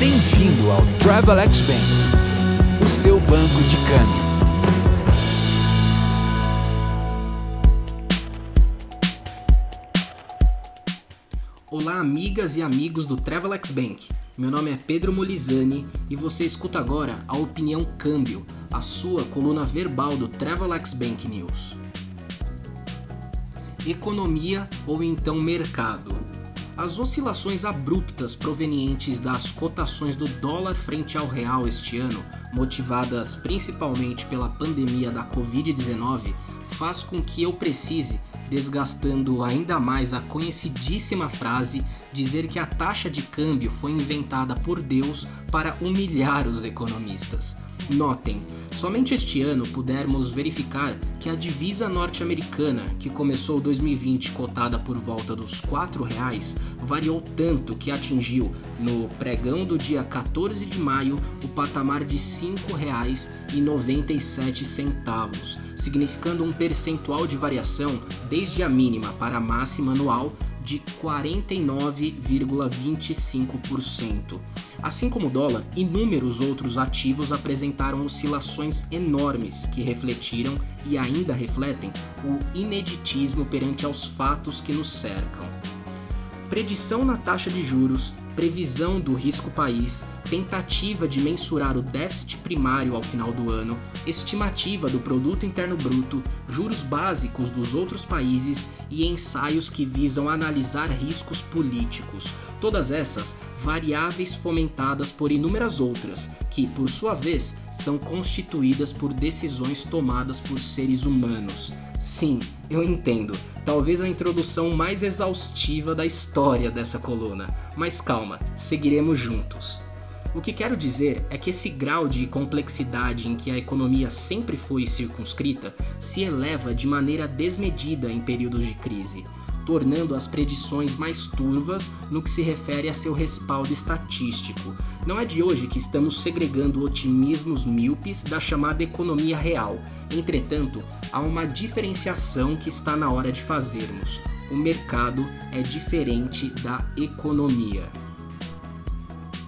Bem-vindo ao Travelex Bank, o seu banco de câmbio. Olá, amigas e amigos do Travelex Bank. Meu nome é Pedro Molizani e você escuta agora a Opinião Câmbio, a sua coluna verbal do Travelex Bank News. Economia ou então mercado? As oscilações abruptas provenientes das cotações do dólar frente ao real este ano, motivadas principalmente pela pandemia da Covid-19, faz com que eu precise, desgastando ainda mais a conhecidíssima frase, dizer que a taxa de câmbio foi inventada por Deus para humilhar os economistas. Notem, somente este ano pudermos verificar que a divisa norte-americana, que começou 2020 cotada por volta dos R$ 4,00, variou tanto que atingiu, no pregão do dia 14 de maio, o patamar de R$ 5,97, significando um percentual de variação desde a mínima para a máxima anual de 49,25%. Assim como o dólar, inúmeros outros ativos apresentaram oscilações enormes que refletiram e ainda refletem o ineditismo perante aos fatos que nos cercam. Predição na taxa de juros, previsão do risco país, tentativa de mensurar o déficit primário ao final do ano, estimativa do produto interno bruto, juros básicos dos outros países e ensaios que visam analisar riscos políticos. Todas essas variáveis fomentadas por inúmeras outras, que, por sua vez, são constituídas por decisões tomadas por seres humanos. Sim, eu entendo. Talvez a introdução mais exaustiva da história dessa coluna. Mas calma, seguiremos juntos. O que quero dizer é que esse grau de complexidade em que a economia sempre foi circunscrita se eleva de maneira desmedida em períodos de crise tornando as predições mais turvas no que se refere a seu respaldo estatístico. Não é de hoje que estamos segregando otimismos míopes da chamada economia real. Entretanto, há uma diferenciação que está na hora de fazermos. O mercado é diferente da economia.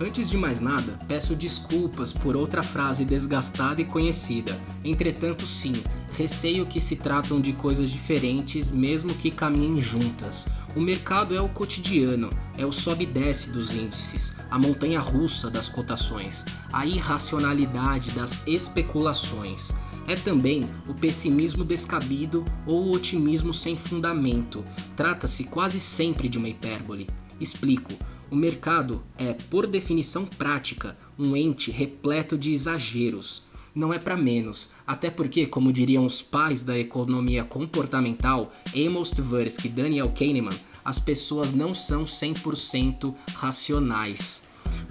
Antes de mais nada, peço desculpas por outra frase desgastada e conhecida. Entretanto, sim, receio que se tratam de coisas diferentes, mesmo que caminhem juntas. O mercado é o cotidiano, é o sobe e desce dos índices, a montanha russa das cotações, a irracionalidade das especulações. É também o pessimismo descabido ou o otimismo sem fundamento. Trata-se quase sempre de uma hipérbole. Explico. O mercado é, por definição prática, um ente repleto de exageros. Não é para menos, até porque, como diriam os pais da economia comportamental, Amos Tversky e Daniel Kahneman, as pessoas não são 100% racionais.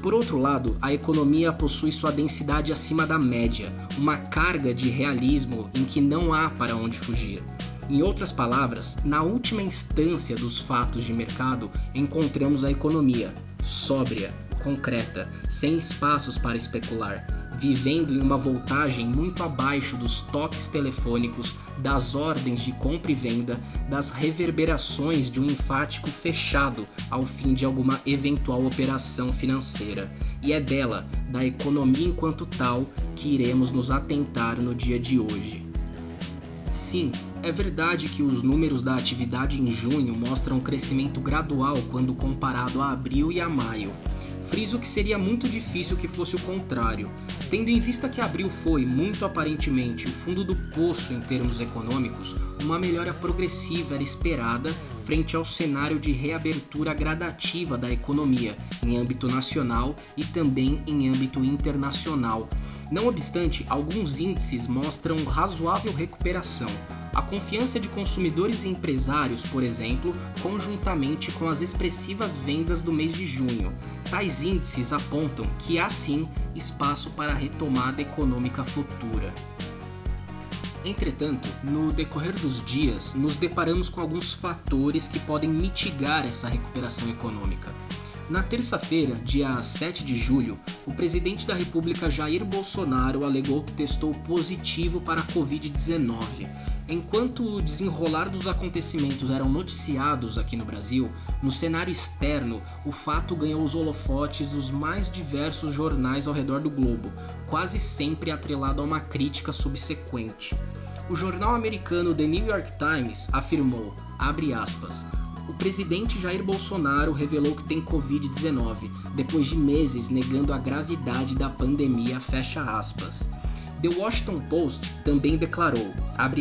Por outro lado, a economia possui sua densidade acima da média, uma carga de realismo em que não há para onde fugir. Em outras palavras, na última instância dos fatos de mercado, encontramos a economia sóbria, concreta, sem espaços para especular, vivendo em uma voltagem muito abaixo dos toques telefônicos, das ordens de compra e venda, das reverberações de um enfático fechado ao fim de alguma eventual operação financeira. E é dela, da economia enquanto tal, que iremos nos atentar no dia de hoje. Sim, é verdade que os números da atividade em junho mostram um crescimento gradual quando comparado a abril e a maio. Friso que seria muito difícil que fosse o contrário, tendo em vista que abril foi, muito aparentemente, o fundo do poço em termos econômicos, uma melhora progressiva era esperada frente ao cenário de reabertura gradativa da economia em âmbito nacional e também em âmbito internacional. Não obstante, alguns índices mostram razoável recuperação. A confiança de consumidores e empresários, por exemplo, conjuntamente com as expressivas vendas do mês de junho. Tais índices apontam que há sim espaço para a retomada econômica futura. Entretanto, no decorrer dos dias, nos deparamos com alguns fatores que podem mitigar essa recuperação econômica. Na terça-feira, dia 7 de julho, o presidente da República Jair Bolsonaro alegou que testou positivo para a Covid-19. Enquanto o desenrolar dos acontecimentos eram noticiados aqui no Brasil, no cenário externo, o fato ganhou os holofotes dos mais diversos jornais ao redor do globo, quase sempre atrelado a uma crítica subsequente. O jornal americano The New York Times afirmou, abre aspas, o presidente Jair Bolsonaro revelou que tem Covid-19, depois de meses negando a gravidade da pandemia, fecha aspas. The Washington Post também declarou,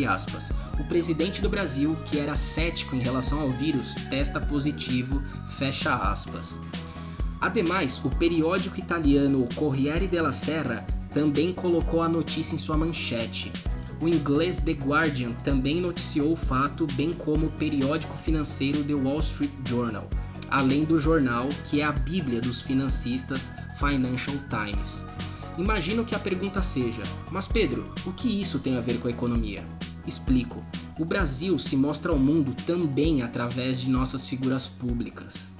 aspas, o presidente do Brasil, que era cético em relação ao vírus, testa positivo, fecha aspas. Ademais, o periódico italiano Corriere della Serra também colocou a notícia em sua manchete. O inglês The Guardian também noticiou o fato, bem como o periódico financeiro The Wall Street Journal, além do jornal que é a bíblia dos financistas Financial Times. Imagino que a pergunta seja: Mas Pedro, o que isso tem a ver com a economia? Explico. O Brasil se mostra ao mundo também através de nossas figuras públicas.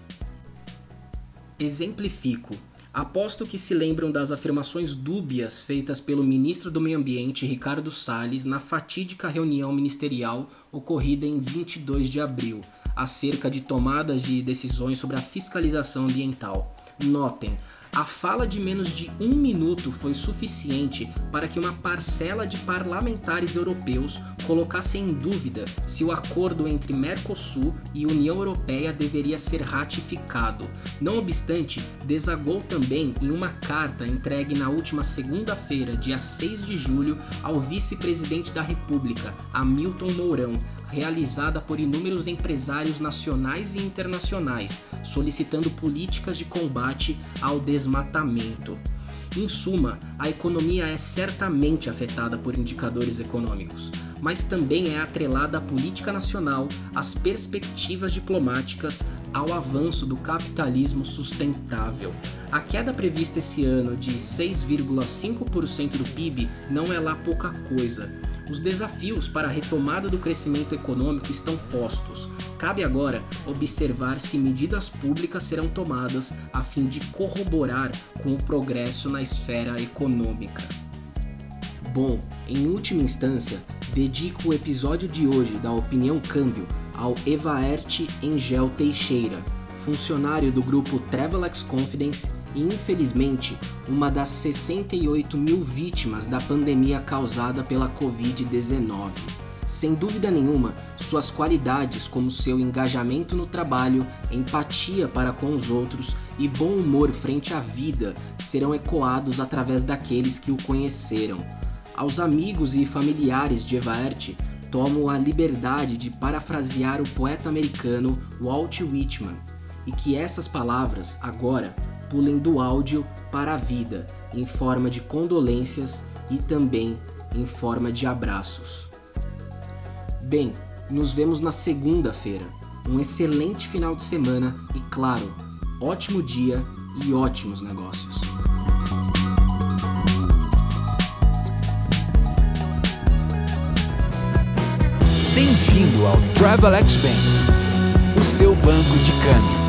Exemplifico. Aposto que se lembram das afirmações dúbias feitas pelo ministro do Meio Ambiente, Ricardo Salles, na fatídica reunião ministerial ocorrida em 22 de abril, acerca de tomadas de decisões sobre a fiscalização ambiental. Notem, a fala de menos de um minuto foi suficiente para que uma parcela de parlamentares europeus colocasse em dúvida se o acordo entre Mercosul e União Europeia deveria ser ratificado. Não obstante, desagou também em uma carta entregue na última segunda-feira, dia 6 de julho, ao vice-presidente da República, Hamilton Mourão, realizada por inúmeros empresários nacionais e internacionais, solicitando políticas de combate ao desmatamento. Em suma, a economia é certamente afetada por indicadores econômicos, mas também é atrelada à política nacional, às perspectivas diplomáticas, ao avanço do capitalismo sustentável. A queda prevista esse ano de 6,5% do PIB não é lá pouca coisa os desafios para a retomada do crescimento econômico estão postos. Cabe agora observar se medidas públicas serão tomadas a fim de corroborar com o progresso na esfera econômica. Bom, em última instância, dedico o episódio de hoje da Opinião Câmbio ao Evaerte Engel Teixeira, funcionário do grupo Travelex Confidence e, infelizmente, uma das 68 mil vítimas da pandemia causada pela Covid-19. Sem dúvida nenhuma, suas qualidades, como seu engajamento no trabalho, empatia para com os outros e bom humor frente à vida, serão ecoados através daqueles que o conheceram. Aos amigos e familiares de Evaert, tomo a liberdade de parafrasear o poeta americano Walt Whitman, e que essas palavras, agora, pulem do áudio para a vida, em forma de condolências e também em forma de abraços. Bem, nos vemos na segunda-feira. Um excelente final de semana e, claro, ótimo dia e ótimos negócios. Bem-vindo ao Travel X Bank, o seu banco de câmbio.